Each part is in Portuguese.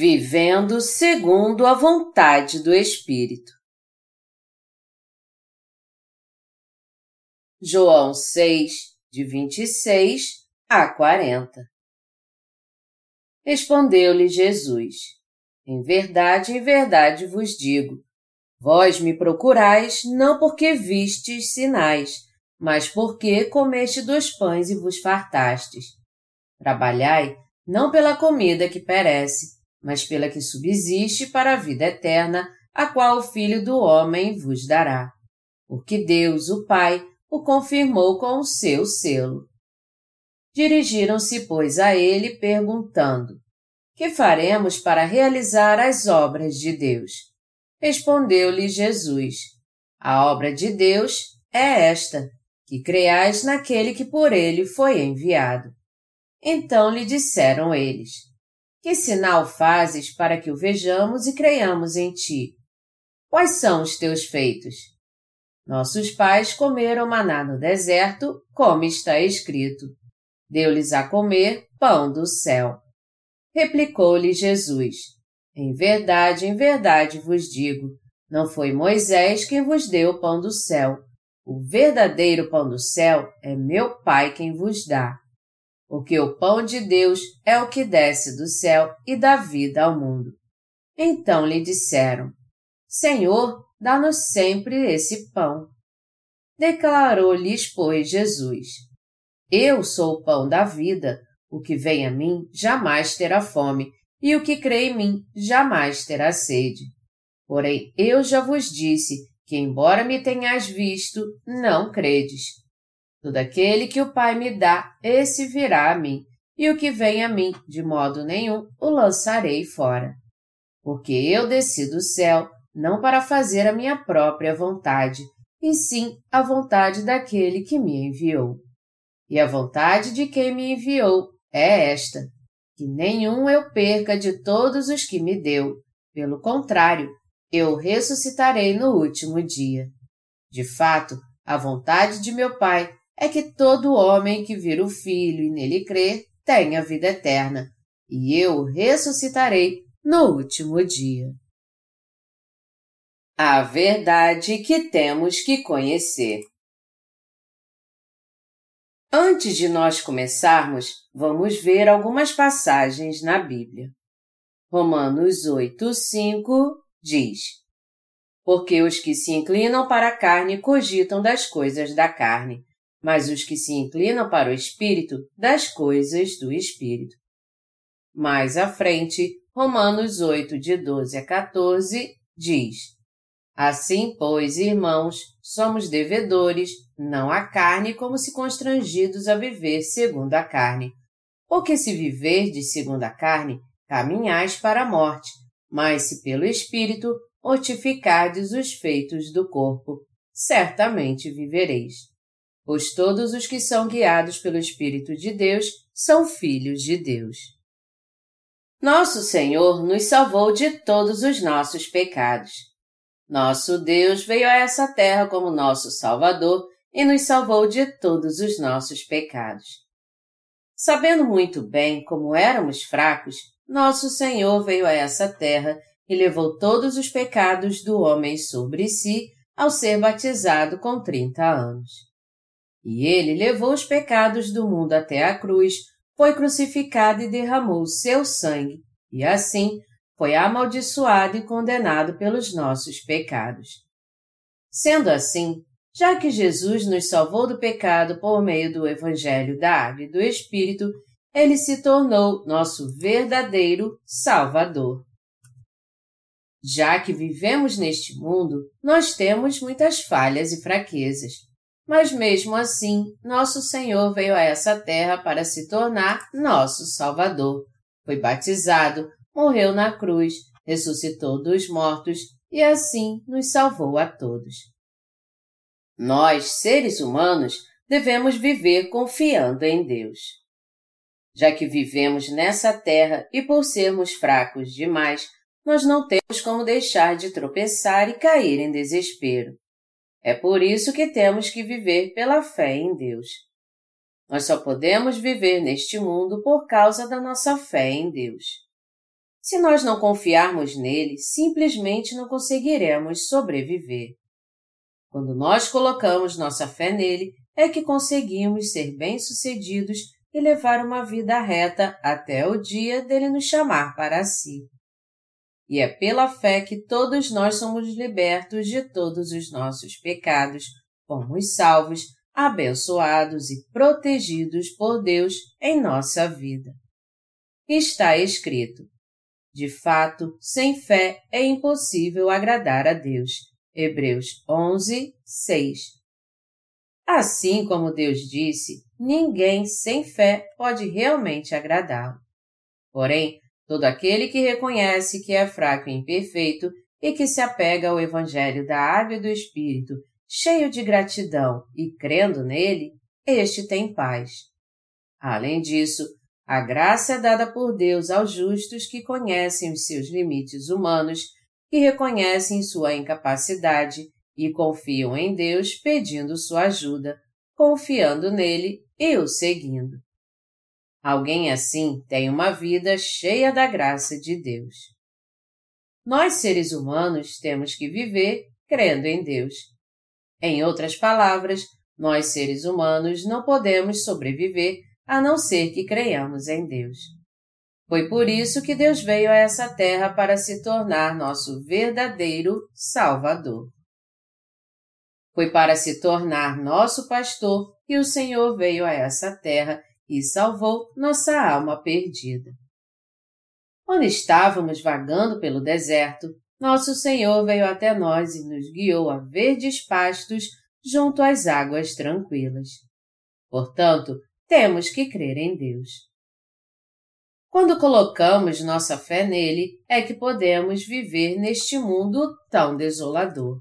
Vivendo segundo a vontade do Espírito. João 6, de 26 a 40 Respondeu-lhe Jesus: Em verdade, em verdade vos digo: Vós me procurais não porque vistes sinais, mas porque comeste dos pães e vos fartastes. Trabalhai não pela comida que perece, mas pela que subsiste para a vida eterna, a qual o Filho do Homem vos dará. Porque Deus, o Pai, o confirmou com o seu selo. Dirigiram-se, pois, a ele, perguntando: Que faremos para realizar as obras de Deus? Respondeu-lhe Jesus: A obra de Deus é esta, que creais naquele que por ele foi enviado. Então lhe disseram eles: que sinal fazes para que o vejamos e creiamos em ti? Quais são os teus feitos? Nossos pais comeram maná no deserto, como está escrito. Deu-lhes a comer pão do céu. Replicou-lhe Jesus: Em verdade, em verdade vos digo, não foi Moisés quem vos deu o pão do céu. O verdadeiro pão do céu é meu Pai quem vos dá porque o pão de Deus é o que desce do céu e dá vida ao mundo. Então lhe disseram: Senhor, dá-nos sempre esse pão. Declarou-lhes, pois, Jesus: Eu sou o pão da vida. O que vem a mim jamais terá fome, e o que crê em mim jamais terá sede. Porém, eu já vos disse que, embora me tenhais visto, não credes. Todo aquele que o Pai me dá, esse virá a mim, e o que vem a mim, de modo nenhum, o lançarei fora. Porque eu desci do céu, não para fazer a minha própria vontade, e sim a vontade daquele que me enviou. E a vontade de quem me enviou é esta: que nenhum eu perca de todos os que me deu. Pelo contrário, eu ressuscitarei no último dia. De fato, a vontade de meu Pai é que todo homem que vira o Filho e nele crer tenha vida eterna, e eu ressuscitarei no último dia. A verdade que temos que conhecer. Antes de nós começarmos, vamos ver algumas passagens na Bíblia. Romanos 8, 5 diz: Porque os que se inclinam para a carne cogitam das coisas da carne, mas os que se inclinam para o Espírito, das coisas do Espírito. Mais à frente, Romanos 8, de 12 a 14, diz: Assim, pois, irmãos, somos devedores, não à carne, como se constrangidos a viver segundo a carne. Porque se viverdes segundo a carne, caminhais para a morte, mas se pelo Espírito mortificardes os feitos do corpo, certamente vivereis pois todos os que são guiados pelo Espírito de Deus são filhos de Deus. Nosso Senhor nos salvou de todos os nossos pecados. Nosso Deus veio a essa terra como nosso Salvador e nos salvou de todos os nossos pecados. Sabendo muito bem como éramos fracos, nosso Senhor veio a essa terra e levou todos os pecados do homem sobre si ao ser batizado com trinta anos. E ele levou os pecados do mundo até a cruz, foi crucificado e derramou seu sangue, e assim foi amaldiçoado e condenado pelos nossos pecados. Sendo assim, já que Jesus nos salvou do pecado por meio do Evangelho da Água e do Espírito, ele se tornou nosso verdadeiro Salvador. Já que vivemos neste mundo, nós temos muitas falhas e fraquezas. Mas mesmo assim, nosso Senhor veio a essa terra para se tornar nosso Salvador. Foi batizado, morreu na cruz, ressuscitou dos mortos e assim nos salvou a todos. Nós, seres humanos, devemos viver confiando em Deus. Já que vivemos nessa terra e por sermos fracos demais, nós não temos como deixar de tropeçar e cair em desespero. É por isso que temos que viver pela fé em Deus. Nós só podemos viver neste mundo por causa da nossa fé em Deus. Se nós não confiarmos nele, simplesmente não conseguiremos sobreviver. Quando nós colocamos nossa fé nele, é que conseguimos ser bem-sucedidos e levar uma vida reta até o dia dele nos chamar para si. E é pela fé que todos nós somos libertos de todos os nossos pecados, fomos salvos, abençoados e protegidos por Deus em nossa vida. Está escrito: De fato, sem fé é impossível agradar a Deus. Hebreus 11, 6. Assim como Deus disse, ninguém sem fé pode realmente agradá-lo. Porém, todo aquele que reconhece que é fraco e imperfeito e que se apega ao Evangelho da Água e do Espírito, cheio de gratidão e crendo nele, este tem paz. Além disso, a graça é dada por Deus aos justos que conhecem os seus limites humanos, que reconhecem sua incapacidade e confiam em Deus pedindo sua ajuda, confiando nele e o seguindo. Alguém assim tem uma vida cheia da graça de Deus. Nós, seres humanos, temos que viver crendo em Deus. Em outras palavras, nós, seres humanos, não podemos sobreviver a não ser que creiamos em Deus. Foi por isso que Deus veio a essa terra para se tornar nosso verdadeiro Salvador. Foi para se tornar nosso pastor que o Senhor veio a essa terra e salvou nossa alma perdida. Quando estávamos vagando pelo deserto, nosso Senhor veio até nós e nos guiou a verdes pastos junto às águas tranquilas. Portanto, temos que crer em Deus. Quando colocamos nossa fé nele, é que podemos viver neste mundo tão desolador.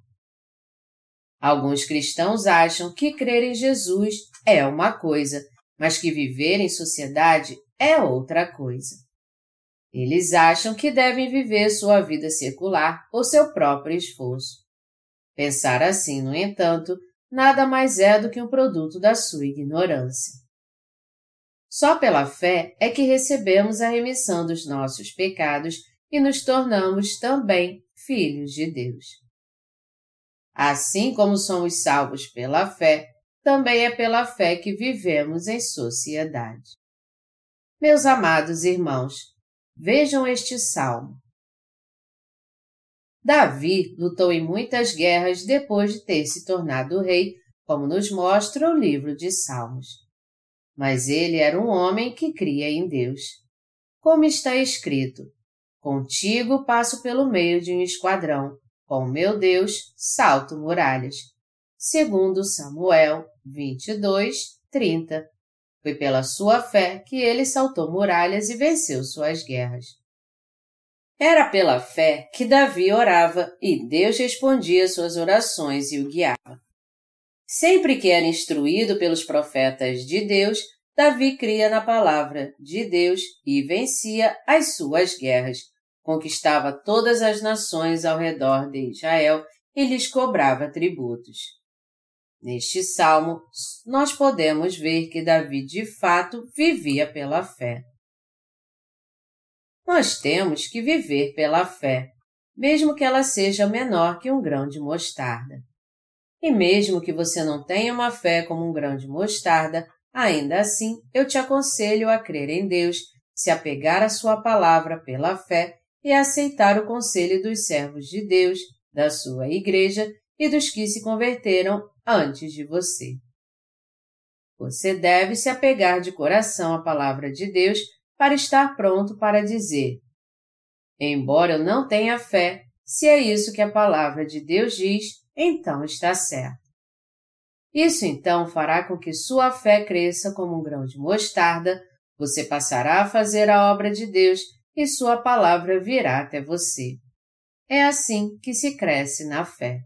Alguns cristãos acham que crer em Jesus é uma coisa, mas que viver em sociedade é outra coisa. Eles acham que devem viver sua vida secular por seu próprio esforço. Pensar assim, no entanto, nada mais é do que um produto da sua ignorância. Só pela fé é que recebemos a remissão dos nossos pecados e nos tornamos também filhos de Deus. Assim como somos salvos pela fé, também é pela fé que vivemos em sociedade. Meus amados irmãos, vejam este salmo. Davi lutou em muitas guerras depois de ter se tornado rei, como nos mostra o livro de Salmos. Mas ele era um homem que cria em Deus. Como está escrito: Contigo passo pelo meio de um esquadrão, com meu Deus, salto muralhas. Segundo Samuel 22, 30. Foi pela sua fé que ele saltou muralhas e venceu suas guerras. Era pela fé que Davi orava e Deus respondia suas orações e o guiava. Sempre que era instruído pelos profetas de Deus, Davi cria na palavra de Deus e vencia as suas guerras, conquistava todas as nações ao redor de Israel e lhes cobrava tributos. Neste salmo, nós podemos ver que Davi de fato vivia pela fé. Nós temos que viver pela fé, mesmo que ela seja menor que um grão de mostarda. E mesmo que você não tenha uma fé como um grão de mostarda, ainda assim eu te aconselho a crer em Deus, se apegar à Sua palavra pela fé e aceitar o conselho dos servos de Deus, da sua igreja e dos que se converteram antes de você. Você deve se apegar de coração à palavra de Deus para estar pronto para dizer: Embora eu não tenha fé, se é isso que a palavra de Deus diz, então está certo. Isso então fará com que sua fé cresça como um grão de mostarda, você passará a fazer a obra de Deus e Sua palavra virá até você. É assim que se cresce na fé.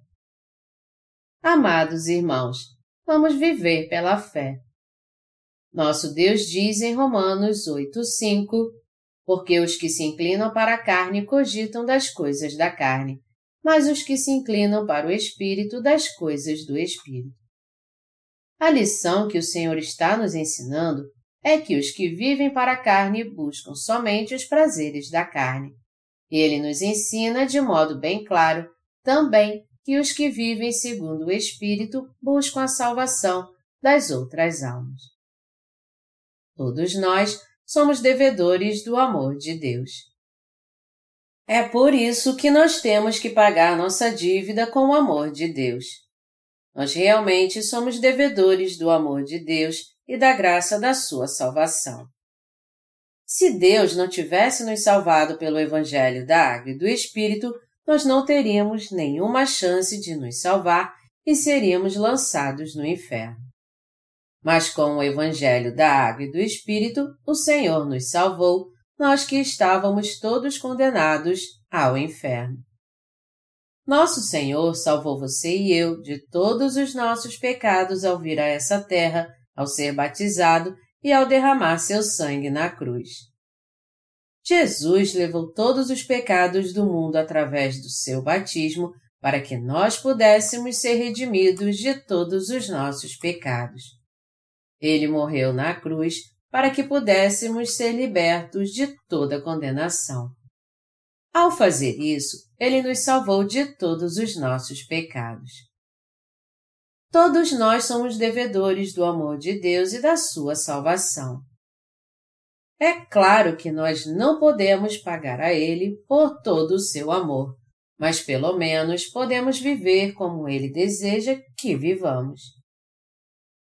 Amados irmãos, vamos viver pela fé. Nosso Deus diz em Romanos 8,5: Porque os que se inclinam para a carne cogitam das coisas da carne, mas os que se inclinam para o Espírito das coisas do Espírito. A lição que o Senhor está nos ensinando é que os que vivem para a carne buscam somente os prazeres da carne, ele nos ensina de modo bem claro também que os que vivem segundo o Espírito buscam a salvação das outras almas. Todos nós somos devedores do amor de Deus. É por isso que nós temos que pagar nossa dívida com o amor de Deus. Nós realmente somos devedores do amor de Deus e da graça da sua salvação. Se Deus não tivesse nos salvado pelo Evangelho da Água e do Espírito, nós não teríamos nenhuma chance de nos salvar e seríamos lançados no inferno. Mas com o Evangelho da Água e do Espírito, o Senhor nos salvou, nós que estávamos todos condenados ao inferno. Nosso Senhor salvou você e eu de todos os nossos pecados ao vir a essa terra, ao ser batizado e ao derramar seu sangue na cruz. Jesus levou todos os pecados do mundo através do seu batismo para que nós pudéssemos ser redimidos de todos os nossos pecados. Ele morreu na cruz para que pudéssemos ser libertos de toda condenação. Ao fazer isso, ele nos salvou de todos os nossos pecados. Todos nós somos devedores do amor de Deus e da sua salvação. É claro que nós não podemos pagar a Ele por todo o seu amor, mas pelo menos podemos viver como Ele deseja que vivamos.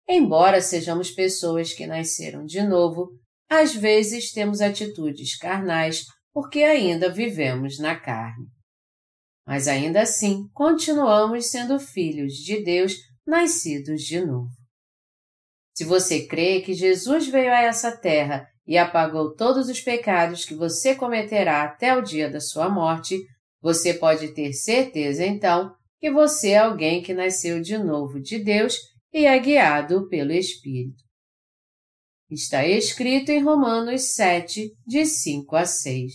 Embora sejamos pessoas que nasceram de novo, às vezes temos atitudes carnais porque ainda vivemos na carne. Mas ainda assim continuamos sendo filhos de Deus nascidos de novo. Se você crê que Jesus veio a essa terra e apagou todos os pecados que você cometerá até o dia da sua morte, você pode ter certeza então que você é alguém que nasceu de novo de Deus e é guiado pelo Espírito. Está escrito em Romanos 7, de 5 a 6.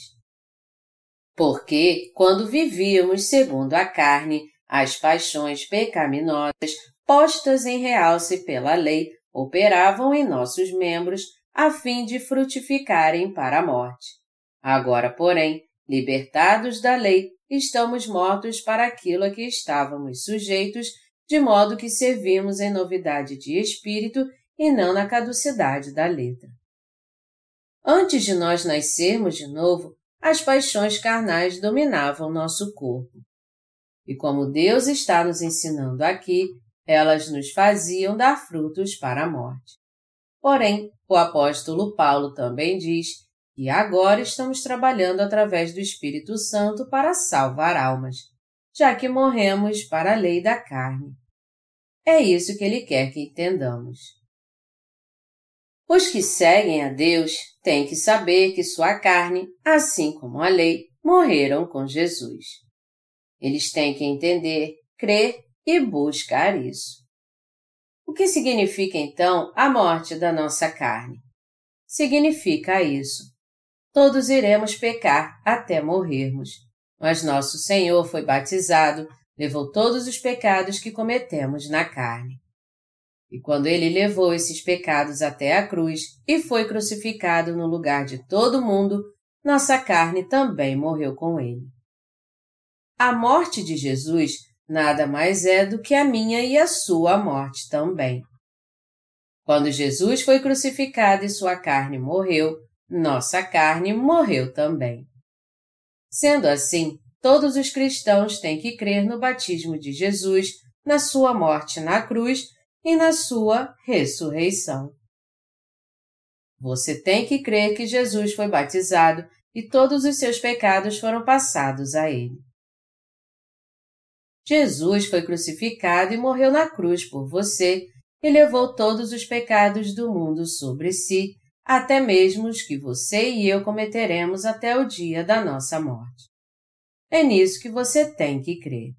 Porque, quando vivíamos segundo a carne, as paixões pecaminosas postas em realce pela lei operavam em nossos membros a fim de frutificarem para a morte. Agora, porém, libertados da lei, estamos mortos para aquilo a que estávamos sujeitos, de modo que servimos em novidade de espírito e não na caducidade da letra. Antes de nós nascermos de novo, as paixões carnais dominavam nosso corpo. E como Deus está nos ensinando aqui, elas nos faziam dar frutos para a morte. Porém, o apóstolo Paulo também diz que agora estamos trabalhando através do Espírito Santo para salvar almas, já que morremos para a lei da carne. É isso que ele quer que entendamos. Os que seguem a Deus têm que saber que sua carne, assim como a lei, morreram com Jesus. Eles têm que entender, crer e buscar isso. O que significa então a morte da nossa carne? Significa isso. Todos iremos pecar até morrermos, mas nosso Senhor foi batizado, levou todos os pecados que cometemos na carne. E quando ele levou esses pecados até a cruz e foi crucificado no lugar de todo mundo, nossa carne também morreu com ele. A morte de Jesus nada mais é do que a minha e a sua morte também. Quando Jesus foi crucificado e sua carne morreu, nossa carne morreu também. Sendo assim, todos os cristãos têm que crer no batismo de Jesus, na sua morte na cruz e na sua ressurreição. Você tem que crer que Jesus foi batizado e todos os seus pecados foram passados a ele. Jesus foi crucificado e morreu na cruz por você e levou todos os pecados do mundo sobre si, até mesmo os que você e eu cometeremos até o dia da nossa morte. É nisso que você tem que crer.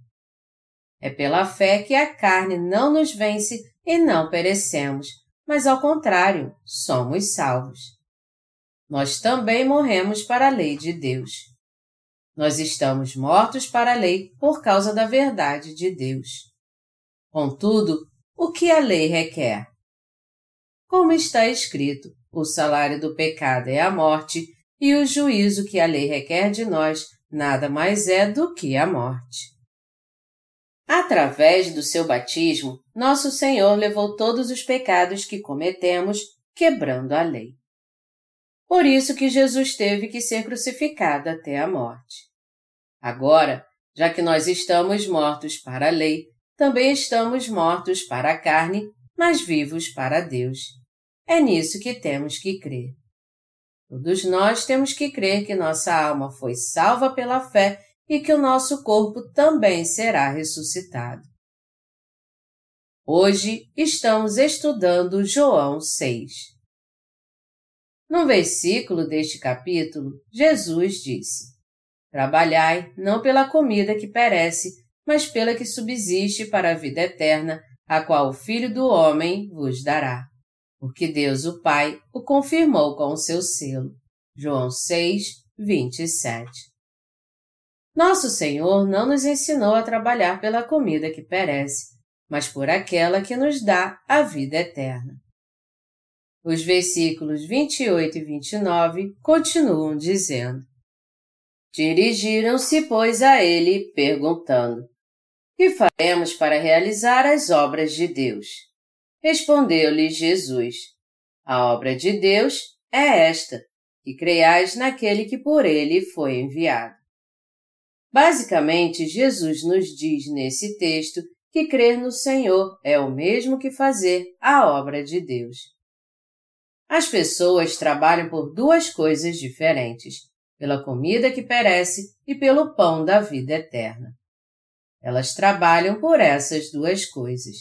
É pela fé que a carne não nos vence e não perecemos, mas ao contrário, somos salvos. Nós também morremos para a lei de Deus. Nós estamos mortos para a lei por causa da verdade de Deus. Contudo, o que a lei requer? Como está escrito, o salário do pecado é a morte, e o juízo que a lei requer de nós nada mais é do que a morte. Através do seu batismo, nosso Senhor levou todos os pecados que cometemos, quebrando a lei. Por isso que Jesus teve que ser crucificado até a morte. Agora, já que nós estamos mortos para a lei, também estamos mortos para a carne, mas vivos para Deus. É nisso que temos que crer. Todos nós temos que crer que nossa alma foi salva pela fé e que o nosso corpo também será ressuscitado. Hoje estamos estudando João 6. No versículo deste capítulo, Jesus disse: Trabalhai não pela comida que perece, mas pela que subsiste para a vida eterna, a qual o Filho do Homem vos dará. Porque Deus, o Pai, o confirmou com o seu selo. João 6, 27. Nosso Senhor não nos ensinou a trabalhar pela comida que perece, mas por aquela que nos dá a vida eterna. Os versículos 28 e 29 continuam dizendo: Dirigiram-se, pois, a ele, perguntando: Que faremos para realizar as obras de Deus? Respondeu-lhe Jesus: A obra de Deus é esta, que creiais naquele que por ele foi enviado. Basicamente, Jesus nos diz nesse texto que crer no Senhor é o mesmo que fazer a obra de Deus. As pessoas trabalham por duas coisas diferentes: pela comida que perece e pelo pão da vida eterna. Elas trabalham por essas duas coisas.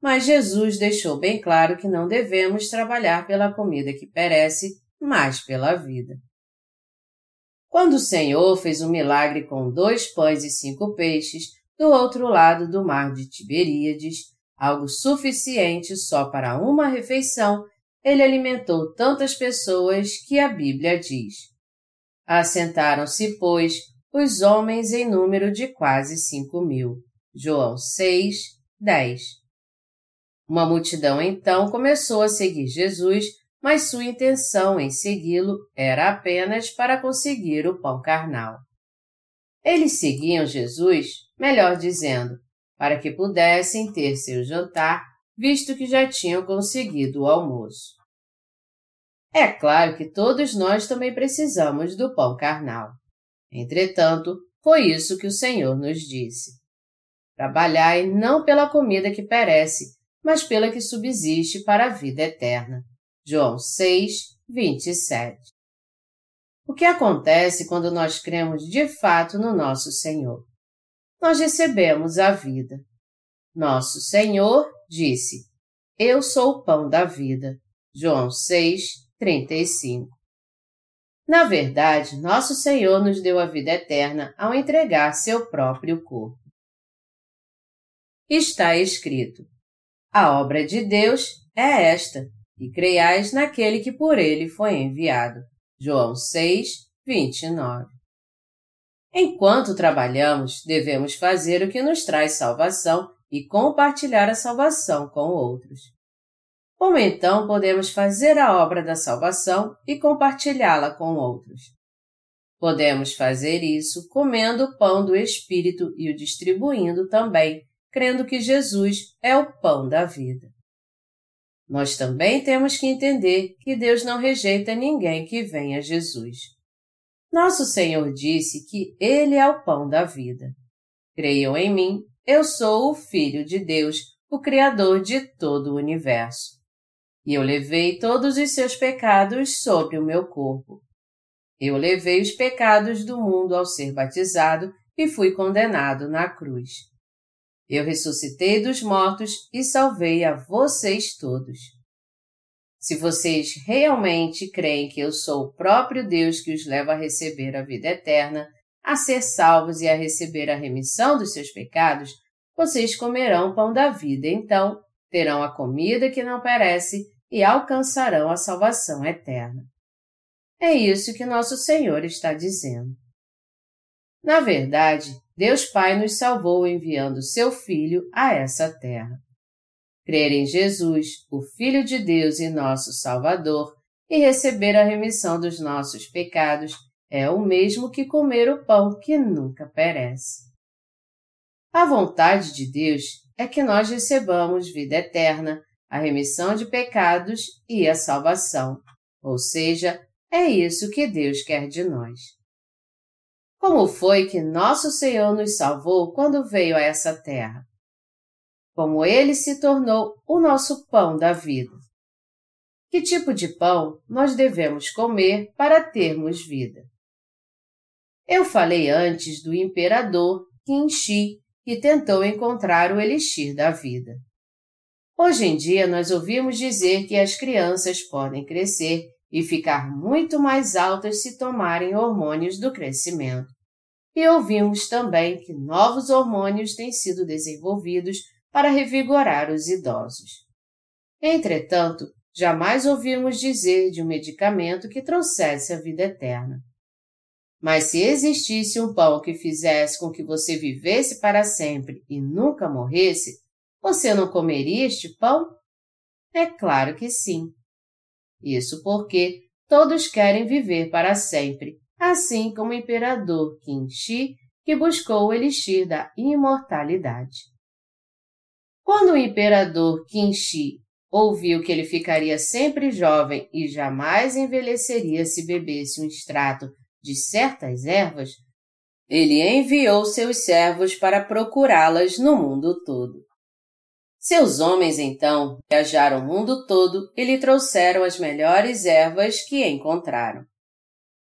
Mas Jesus deixou bem claro que não devemos trabalhar pela comida que perece, mas pela vida. Quando o Senhor fez um milagre com dois pães e cinco peixes do outro lado do mar de Tiberíades, algo suficiente só para uma refeição, ele alimentou tantas pessoas que a Bíblia diz. Assentaram-se, pois, os homens em número de quase cinco mil. João 6, 10. Uma multidão então começou a seguir Jesus mas sua intenção em segui-lo era apenas para conseguir o pão carnal. Eles seguiam Jesus, melhor dizendo, para que pudessem ter seu jantar, visto que já tinham conseguido o almoço. É claro que todos nós também precisamos do pão carnal. Entretanto, foi isso que o Senhor nos disse. Trabalhai não pela comida que perece, mas pela que subsiste para a vida eterna João 6, 27. O que acontece quando nós cremos de fato no nosso Senhor? Nós recebemos a vida. Nosso Senhor disse: Eu sou o pão da vida. João 6, 35. Na verdade, nosso Senhor nos deu a vida eterna ao entregar seu próprio corpo. Está escrito: A obra de Deus é esta, e creiais naquele que por ele foi enviado. João 6, 29. Enquanto trabalhamos, devemos fazer o que nos traz salvação e compartilhar a salvação com outros. Como então podemos fazer a obra da salvação e compartilhá-la com outros? Podemos fazer isso comendo o pão do Espírito e o distribuindo também, crendo que Jesus é o pão da vida. Nós também temos que entender que Deus não rejeita ninguém que vem a Jesus. Nosso Senhor disse que Ele é o pão da vida. Creiam em mim, eu sou o Filho de Deus, o Criador de todo o universo. E eu levei todos os seus pecados sobre o meu corpo. Eu levei os pecados do mundo ao ser batizado e fui condenado na cruz. Eu ressuscitei dos mortos e salvei a vocês todos. Se vocês realmente creem que eu sou o próprio Deus que os leva a receber a vida eterna, a ser salvos e a receber a remissão dos seus pecados, vocês comerão o pão da vida, então terão a comida que não perece e alcançarão a salvação eterna. É isso que nosso Senhor está dizendo. Na verdade, Deus Pai nos salvou enviando seu Filho a essa terra. Crer em Jesus, o Filho de Deus e nosso Salvador, e receber a remissão dos nossos pecados é o mesmo que comer o pão que nunca perece. A vontade de Deus é que nós recebamos vida eterna, a remissão de pecados e a salvação, ou seja, é isso que Deus quer de nós. Como foi que nosso Senhor nos salvou quando veio a essa terra? Como ele se tornou o nosso pão da vida. Que tipo de pão nós devemos comer para termos vida? Eu falei antes do imperador Qin Shi, que tentou encontrar o elixir da vida. Hoje em dia nós ouvimos dizer que as crianças podem crescer e ficar muito mais altas se tomarem hormônios do crescimento. E ouvimos também que novos hormônios têm sido desenvolvidos para revigorar os idosos. Entretanto, jamais ouvimos dizer de um medicamento que trouxesse a vida eterna. Mas se existisse um pão que fizesse com que você vivesse para sempre e nunca morresse, você não comeria este pão? É claro que sim. Isso porque todos querem viver para sempre, assim como o imperador Qin Shi, que buscou o elixir da imortalidade. Quando o imperador Qin Shi ouviu que ele ficaria sempre jovem e jamais envelheceria se bebesse um extrato de certas ervas, ele enviou seus servos para procurá-las no mundo todo. Seus homens, então, viajaram o mundo todo e lhe trouxeram as melhores ervas que encontraram.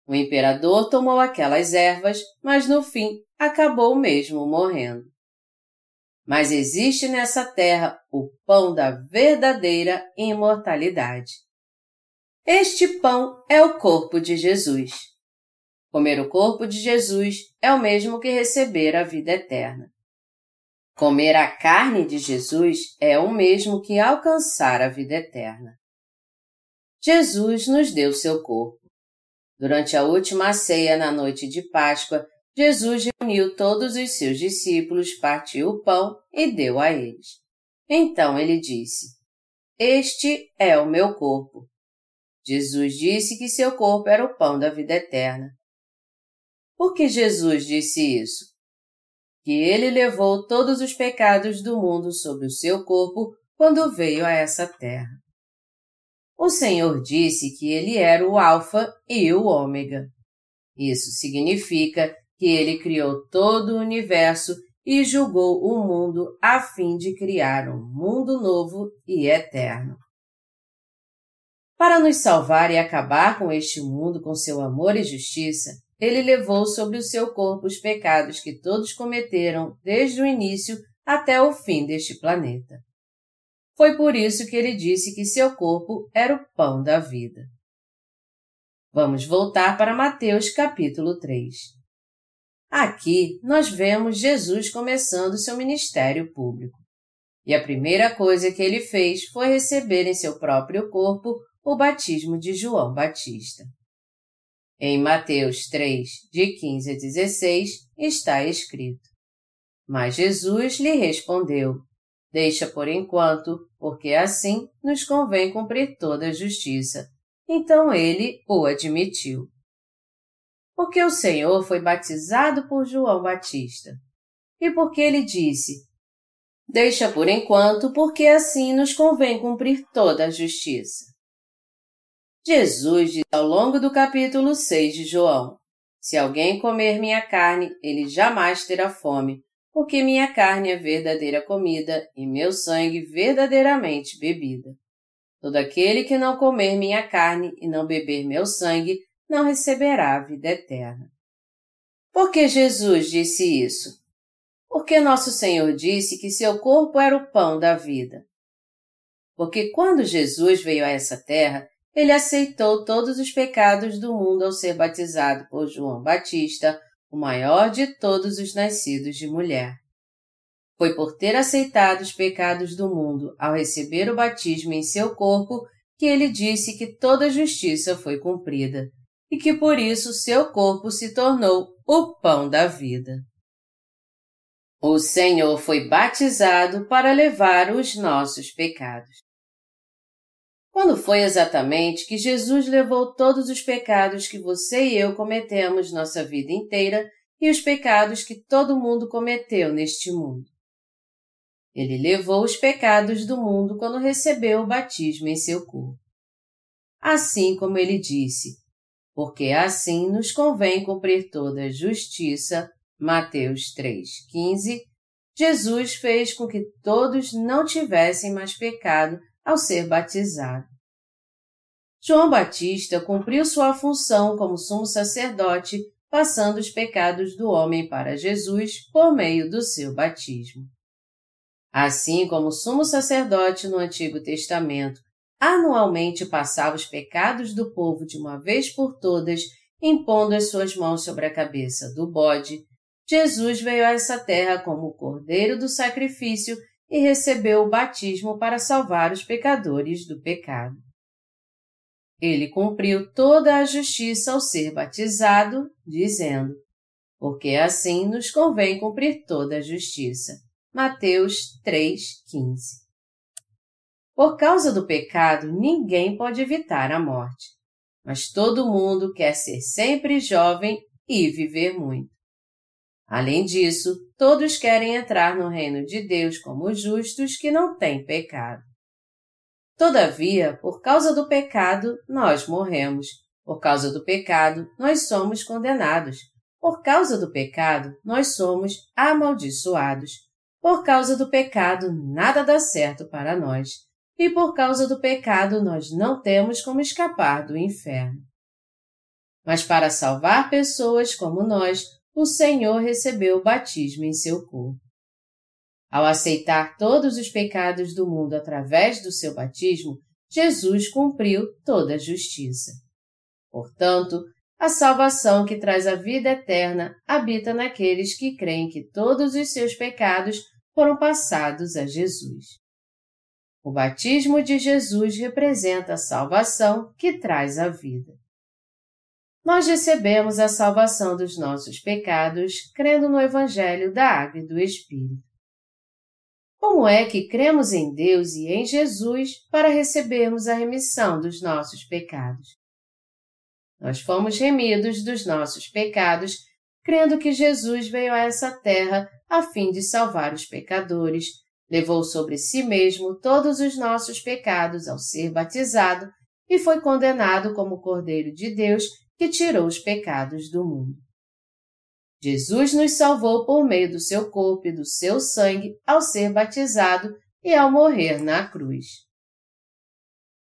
O imperador tomou aquelas ervas, mas no fim acabou mesmo morrendo. Mas existe nessa terra o pão da verdadeira imortalidade. Este pão é o corpo de Jesus. Comer o corpo de Jesus é o mesmo que receber a vida eterna. Comer a carne de Jesus é o mesmo que alcançar a vida eterna. Jesus nos deu seu corpo. Durante a última ceia na noite de Páscoa, Jesus reuniu todos os seus discípulos, partiu o pão e deu a eles. Então ele disse: Este é o meu corpo. Jesus disse que seu corpo era o pão da vida eterna. Por que Jesus disse isso? que ele levou todos os pecados do mundo sobre o seu corpo quando veio a essa terra. O Senhor disse que ele era o Alfa e o Ômega. Isso significa que ele criou todo o universo e julgou o mundo a fim de criar um mundo novo e eterno. Para nos salvar e acabar com este mundo com seu amor e justiça, ele levou sobre o seu corpo os pecados que todos cometeram desde o início até o fim deste planeta. Foi por isso que ele disse que seu corpo era o pão da vida. Vamos voltar para Mateus capítulo 3. Aqui nós vemos Jesus começando seu ministério público. E a primeira coisa que ele fez foi receber em seu próprio corpo o batismo de João Batista. Em Mateus 3, de 15 a 16, está escrito: Mas Jesus lhe respondeu: Deixa por enquanto, porque assim nos convém cumprir toda a justiça. Então ele o admitiu. Porque o Senhor foi batizado por João Batista. E porque ele disse: Deixa por enquanto, porque assim nos convém cumprir toda a justiça. Jesus diz ao longo do capítulo 6 de João: Se alguém comer minha carne, ele jamais terá fome, porque minha carne é verdadeira comida e meu sangue verdadeiramente bebida. Todo aquele que não comer minha carne e não beber meu sangue não receberá a vida eterna. Por que Jesus disse isso? Porque nosso Senhor disse que seu corpo era o pão da vida. Porque quando Jesus veio a essa terra, ele aceitou todos os pecados do mundo ao ser batizado por João Batista, o maior de todos os nascidos de mulher. Foi por ter aceitado os pecados do mundo ao receber o batismo em seu corpo que ele disse que toda a justiça foi cumprida e que por isso seu corpo se tornou o pão da vida. O Senhor foi batizado para levar os nossos pecados. Quando foi exatamente que Jesus levou todos os pecados que você e eu cometemos nossa vida inteira e os pecados que todo mundo cometeu neste mundo? Ele levou os pecados do mundo quando recebeu o batismo em seu corpo. Assim como ele disse, porque assim nos convém cumprir toda a justiça, Mateus 3,15, Jesus fez com que todos não tivessem mais pecado ao ser batizado. João Batista cumpriu sua função como sumo sacerdote, passando os pecados do homem para Jesus por meio do seu batismo. Assim como o sumo sacerdote no Antigo Testamento anualmente passava os pecados do povo de uma vez por todas, impondo as suas mãos sobre a cabeça do bode, Jesus veio a essa terra como o cordeiro do sacrifício e recebeu o batismo para salvar os pecadores do pecado. Ele cumpriu toda a justiça ao ser batizado, dizendo: Porque assim nos convém cumprir toda a justiça. Mateus 3,15 Por causa do pecado, ninguém pode evitar a morte, mas todo mundo quer ser sempre jovem e viver muito. Além disso, todos querem entrar no reino de Deus como justos que não têm pecado. Todavia, por causa do pecado, nós morremos. Por causa do pecado, nós somos condenados. Por causa do pecado, nós somos amaldiçoados. Por causa do pecado, nada dá certo para nós. E por causa do pecado, nós não temos como escapar do inferno. Mas para salvar pessoas como nós, o Senhor recebeu o batismo em seu corpo. Ao aceitar todos os pecados do mundo através do seu batismo, Jesus cumpriu toda a justiça. Portanto, a salvação que traz a vida eterna habita naqueles que creem que todos os seus pecados foram passados a Jesus. O batismo de Jesus representa a salvação que traz a vida nós recebemos a salvação dos nossos pecados crendo no Evangelho da Água e do Espírito. Como é que cremos em Deus e em Jesus para recebermos a remissão dos nossos pecados? Nós fomos remidos dos nossos pecados crendo que Jesus veio a essa terra a fim de salvar os pecadores, levou sobre si mesmo todos os nossos pecados ao ser batizado e foi condenado como Cordeiro de Deus que tirou os pecados do mundo. Jesus nos salvou por meio do seu corpo e do seu sangue ao ser batizado e ao morrer na cruz.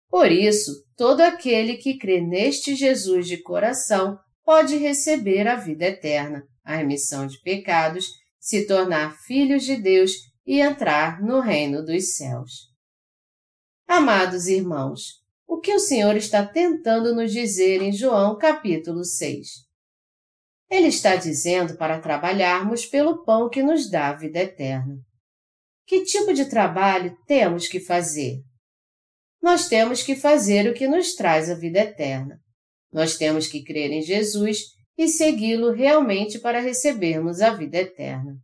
Por isso, todo aquele que crê neste Jesus de coração pode receber a vida eterna, a remissão de pecados, se tornar filhos de Deus e entrar no reino dos céus. Amados irmãos, o que o Senhor está tentando nos dizer em João capítulo 6. Ele está dizendo para trabalharmos pelo pão que nos dá a vida eterna. Que tipo de trabalho temos que fazer? Nós temos que fazer o que nos traz a vida eterna. Nós temos que crer em Jesus e segui-lo realmente para recebermos a vida eterna.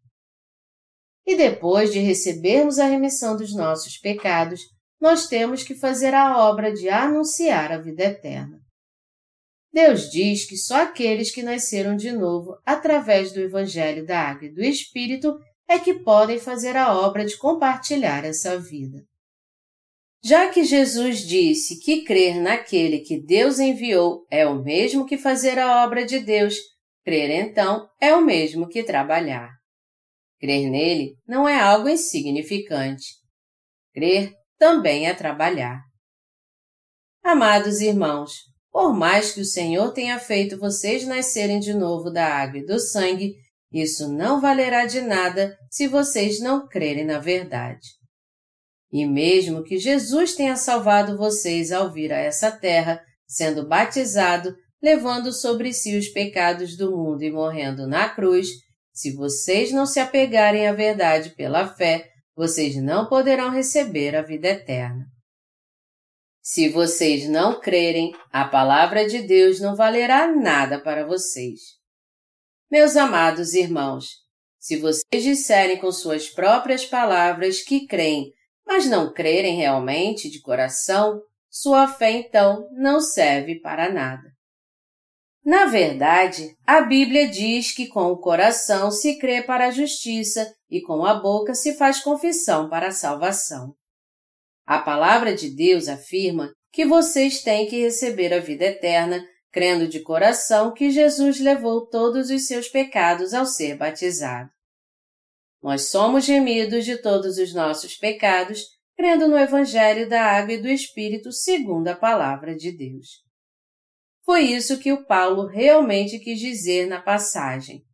E depois de recebermos a remissão dos nossos pecados, nós temos que fazer a obra de anunciar a vida eterna. Deus diz que só aqueles que nasceram de novo através do Evangelho da Água e do Espírito é que podem fazer a obra de compartilhar essa vida. Já que Jesus disse que crer naquele que Deus enviou é o mesmo que fazer a obra de Deus, crer então é o mesmo que trabalhar. Crer nele não é algo insignificante. Crer também a trabalhar. Amados irmãos, por mais que o Senhor tenha feito vocês nascerem de novo da água e do sangue, isso não valerá de nada se vocês não crerem na verdade. E mesmo que Jesus tenha salvado vocês ao vir a essa terra, sendo batizado, levando sobre si os pecados do mundo e morrendo na cruz, se vocês não se apegarem à verdade pela fé, vocês não poderão receber a vida eterna. Se vocês não crerem, a palavra de Deus não valerá nada para vocês. Meus amados irmãos, se vocês disserem com suas próprias palavras que creem, mas não crerem realmente de coração, sua fé então não serve para nada. Na verdade, a Bíblia diz que com o coração se crê para a justiça e com a boca se faz confissão para a salvação. A palavra de Deus afirma que vocês têm que receber a vida eterna crendo de coração que Jesus levou todos os seus pecados ao ser batizado. Nós somos remidos de todos os nossos pecados crendo no Evangelho da Água e do Espírito segundo a palavra de Deus. Foi isso que o Paulo realmente quis dizer na passagem.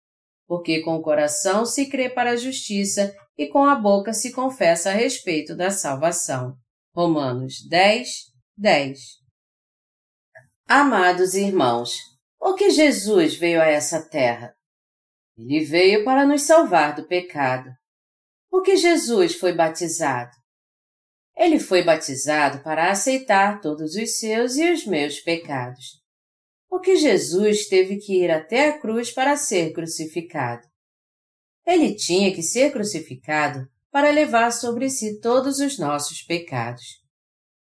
Porque com o coração se crê para a justiça e com a boca se confessa a respeito da salvação. Romanos 10, 10. Amados irmãos, por que Jesus veio a essa terra? Ele veio para nos salvar do pecado. Por que Jesus foi batizado? Ele foi batizado para aceitar todos os seus e os meus pecados. Porque Jesus teve que ir até a cruz para ser crucificado. Ele tinha que ser crucificado para levar sobre si todos os nossos pecados.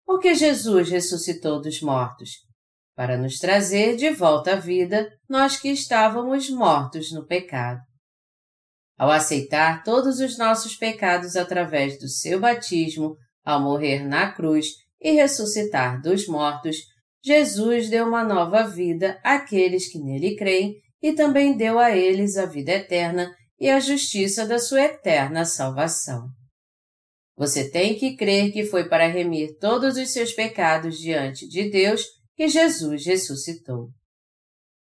Porque Jesus ressuscitou dos mortos, para nos trazer de volta à vida, nós que estávamos mortos no pecado. Ao aceitar todos os nossos pecados através do seu batismo, ao morrer na cruz e ressuscitar dos mortos, Jesus deu uma nova vida àqueles que nele creem e também deu a eles a vida eterna e a justiça da sua eterna salvação. Você tem que crer que foi para remir todos os seus pecados diante de Deus que Jesus ressuscitou.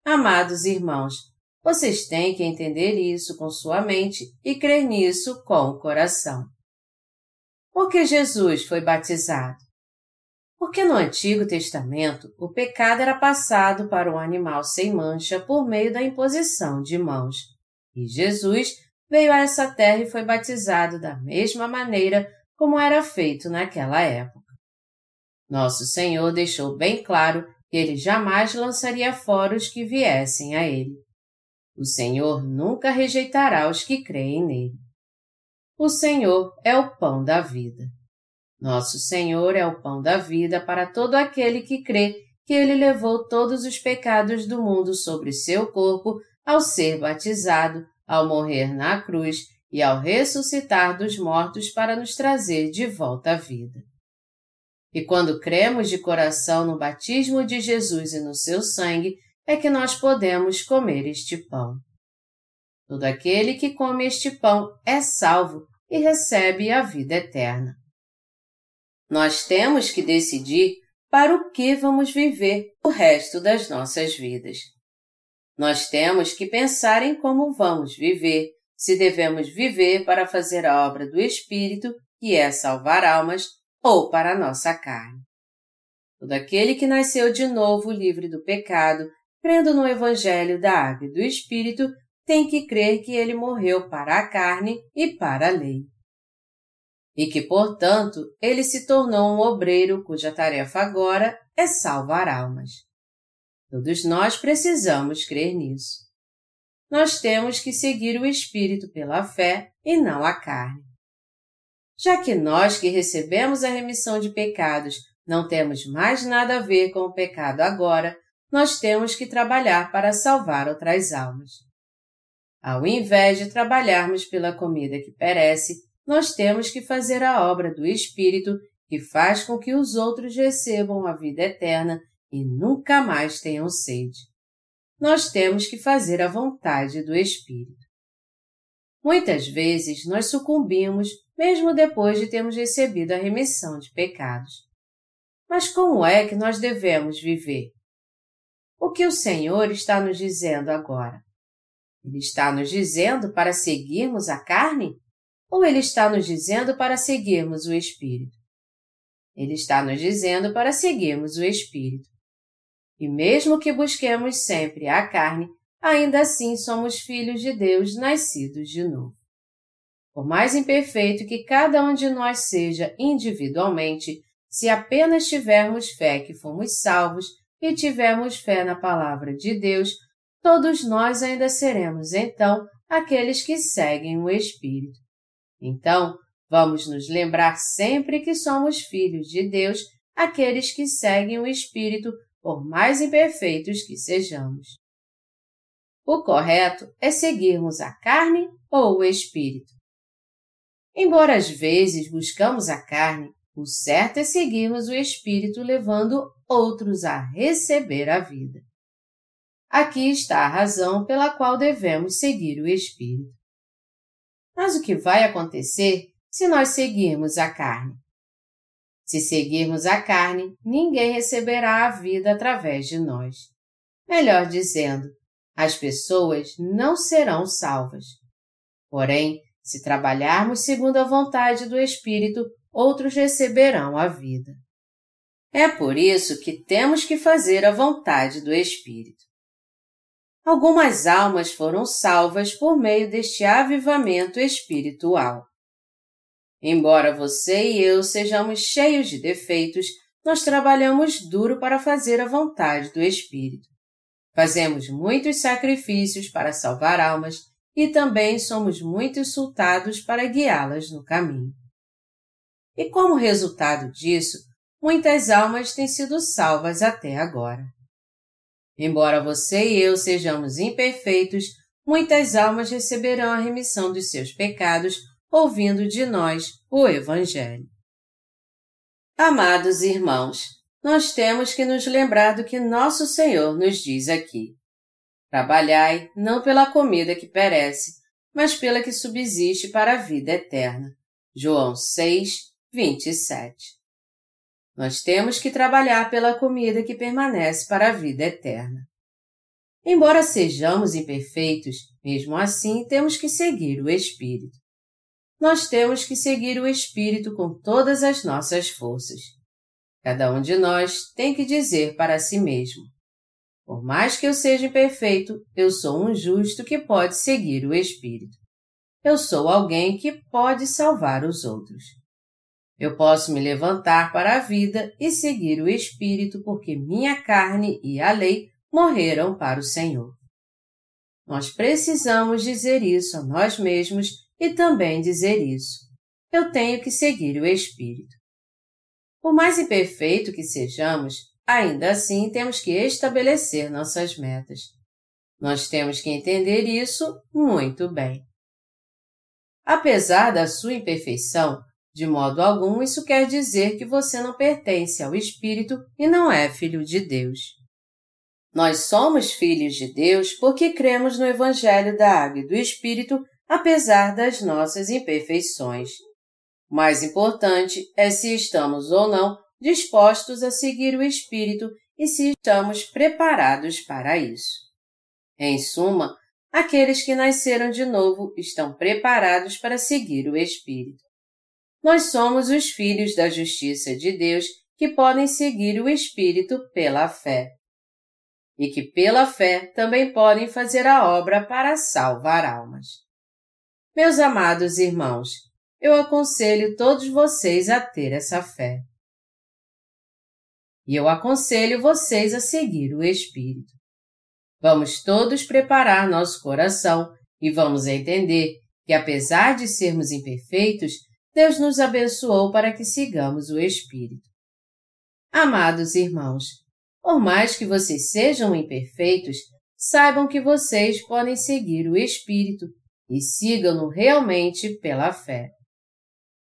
Amados irmãos, vocês têm que entender isso com sua mente e crer nisso com o coração. Por que Jesus foi batizado? Porque no Antigo Testamento o pecado era passado para um animal sem mancha por meio da imposição de mãos. E Jesus veio a essa terra e foi batizado da mesma maneira como era feito naquela época. Nosso Senhor deixou bem claro que ele jamais lançaria fora os que viessem a ele. O Senhor nunca rejeitará os que creem nele. O Senhor é o pão da vida. Nosso Senhor é o pão da vida para todo aquele que crê que ele levou todos os pecados do mundo sobre seu corpo ao ser batizado, ao morrer na cruz e ao ressuscitar dos mortos para nos trazer de volta à vida. E quando cremos de coração no batismo de Jesus e no seu sangue, é que nós podemos comer este pão. Todo aquele que come este pão é salvo e recebe a vida eterna. Nós temos que decidir para o que vamos viver o resto das nossas vidas. Nós temos que pensar em como vamos viver, se devemos viver para fazer a obra do Espírito, que é salvar almas, ou para a nossa carne. Todo aquele que nasceu de novo livre do pecado, crendo no Evangelho da Água e do Espírito, tem que crer que ele morreu para a carne e para a lei. E que, portanto, ele se tornou um obreiro cuja tarefa agora é salvar almas. Todos nós precisamos crer nisso. Nós temos que seguir o Espírito pela fé e não a carne. Já que nós que recebemos a remissão de pecados não temos mais nada a ver com o pecado agora, nós temos que trabalhar para salvar outras almas. Ao invés de trabalharmos pela comida que perece, nós temos que fazer a obra do Espírito que faz com que os outros recebam a vida eterna e nunca mais tenham sede. Nós temos que fazer a vontade do Espírito. Muitas vezes nós sucumbimos mesmo depois de termos recebido a remissão de pecados. Mas como é que nós devemos viver? O que o Senhor está nos dizendo agora? Ele está nos dizendo para seguirmos a carne? Ou ele está nos dizendo para seguirmos o Espírito? Ele está nos dizendo para seguirmos o Espírito. E mesmo que busquemos sempre a carne, ainda assim somos filhos de Deus nascidos de novo. Por mais imperfeito que cada um de nós seja individualmente, se apenas tivermos fé que fomos salvos e tivermos fé na palavra de Deus, todos nós ainda seremos então aqueles que seguem o Espírito. Então, vamos nos lembrar sempre que somos filhos de Deus aqueles que seguem o Espírito, por mais imperfeitos que sejamos. O correto é seguirmos a carne ou o Espírito. Embora às vezes buscamos a carne, o certo é seguirmos o Espírito levando outros a receber a vida. Aqui está a razão pela qual devemos seguir o Espírito. Mas o que vai acontecer se nós seguirmos a carne? Se seguirmos a carne, ninguém receberá a vida através de nós. Melhor dizendo, as pessoas não serão salvas. Porém, se trabalharmos segundo a vontade do Espírito, outros receberão a vida. É por isso que temos que fazer a vontade do Espírito. Algumas almas foram salvas por meio deste avivamento espiritual. Embora você e eu sejamos cheios de defeitos, nós trabalhamos duro para fazer a vontade do Espírito. Fazemos muitos sacrifícios para salvar almas e também somos muito insultados para guiá-las no caminho. E como resultado disso, muitas almas têm sido salvas até agora. Embora você e eu sejamos imperfeitos, muitas almas receberão a remissão dos seus pecados ouvindo de nós o Evangelho. Amados irmãos, nós temos que nos lembrar do que nosso Senhor nos diz aqui. Trabalhai não pela comida que perece, mas pela que subsiste para a vida eterna. João 6, 27. Nós temos que trabalhar pela comida que permanece para a vida eterna. Embora sejamos imperfeitos, mesmo assim temos que seguir o Espírito. Nós temos que seguir o Espírito com todas as nossas forças. Cada um de nós tem que dizer para si mesmo: Por mais que eu seja imperfeito, eu sou um justo que pode seguir o Espírito. Eu sou alguém que pode salvar os outros. Eu posso me levantar para a vida e seguir o Espírito porque minha carne e a lei morreram para o Senhor. Nós precisamos dizer isso a nós mesmos e também dizer isso. Eu tenho que seguir o Espírito. Por mais imperfeito que sejamos, ainda assim temos que estabelecer nossas metas. Nós temos que entender isso muito bem. Apesar da sua imperfeição, de modo algum, isso quer dizer que você não pertence ao Espírito e não é filho de Deus. Nós somos filhos de Deus porque cremos no Evangelho da Água e do Espírito, apesar das nossas imperfeições. O mais importante é se estamos ou não dispostos a seguir o Espírito e se estamos preparados para isso. Em suma, aqueles que nasceram de novo estão preparados para seguir o Espírito nós somos os filhos da justiça de Deus que podem seguir o Espírito pela fé. E que pela fé também podem fazer a obra para salvar almas. Meus amados irmãos, eu aconselho todos vocês a ter essa fé. E eu aconselho vocês a seguir o Espírito. Vamos todos preparar nosso coração e vamos entender que, apesar de sermos imperfeitos, Deus nos abençoou para que sigamos o Espírito. Amados irmãos, por mais que vocês sejam imperfeitos, saibam que vocês podem seguir o Espírito e sigam-no realmente pela fé.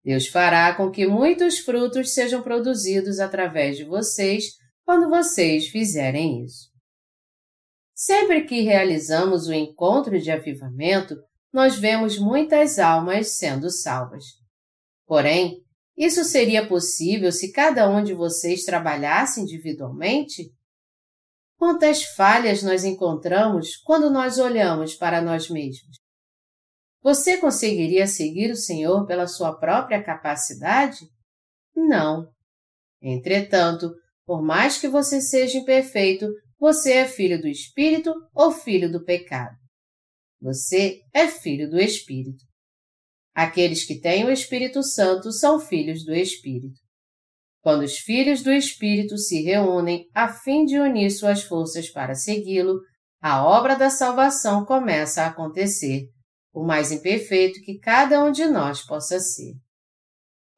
Deus fará com que muitos frutos sejam produzidos através de vocês quando vocês fizerem isso. Sempre que realizamos o encontro de avivamento, nós vemos muitas almas sendo salvas. Porém, isso seria possível se cada um de vocês trabalhasse individualmente? Quantas falhas nós encontramos quando nós olhamos para nós mesmos? Você conseguiria seguir o Senhor pela sua própria capacidade? Não. Entretanto, por mais que você seja imperfeito, você é filho do Espírito ou filho do pecado. Você é filho do Espírito. Aqueles que têm o Espírito Santo são filhos do Espírito. Quando os filhos do Espírito se reúnem a fim de unir suas forças para segui-lo, a obra da salvação começa a acontecer, o mais imperfeito que cada um de nós possa ser.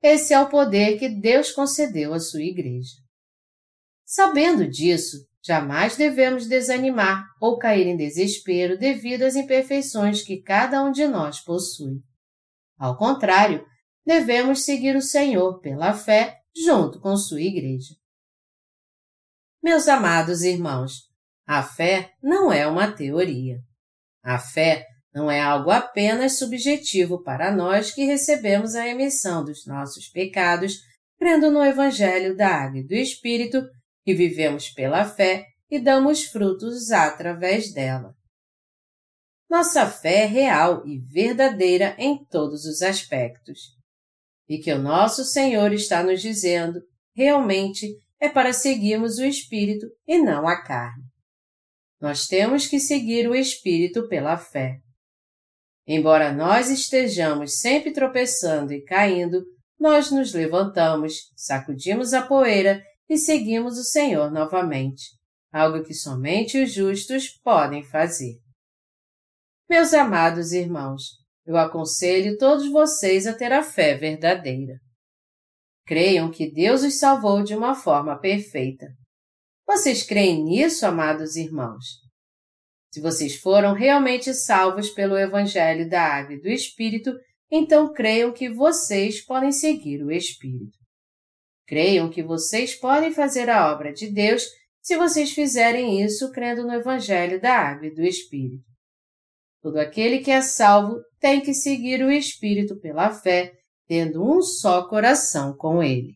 esse é o poder que Deus concedeu à sua igreja. Sabendo disso, jamais devemos desanimar ou cair em desespero devido às imperfeições que cada um de nós possui. Ao contrário, devemos seguir o Senhor pela fé junto com sua igreja. Meus amados irmãos, a fé não é uma teoria. A fé não é algo apenas subjetivo para nós que recebemos a emissão dos nossos pecados, crendo no Evangelho da Água e do Espírito, e vivemos pela fé e damos frutos através dela. Nossa fé é real e verdadeira em todos os aspectos. E que o nosso Senhor está nos dizendo, realmente, é para seguirmos o Espírito e não a carne. Nós temos que seguir o Espírito pela fé. Embora nós estejamos sempre tropeçando e caindo, nós nos levantamos, sacudimos a poeira e seguimos o Senhor novamente, algo que somente os justos podem fazer. Meus amados irmãos, eu aconselho todos vocês a ter a fé verdadeira. Creiam que Deus os salvou de uma forma perfeita. Vocês creem nisso, amados irmãos? Se vocês foram realmente salvos pelo Evangelho da Água e do Espírito, então creiam que vocês podem seguir o Espírito. Creiam que vocês podem fazer a obra de Deus se vocês fizerem isso crendo no Evangelho da Água e do Espírito. Todo aquele que é salvo tem que seguir o Espírito pela fé, tendo um só coração com ele.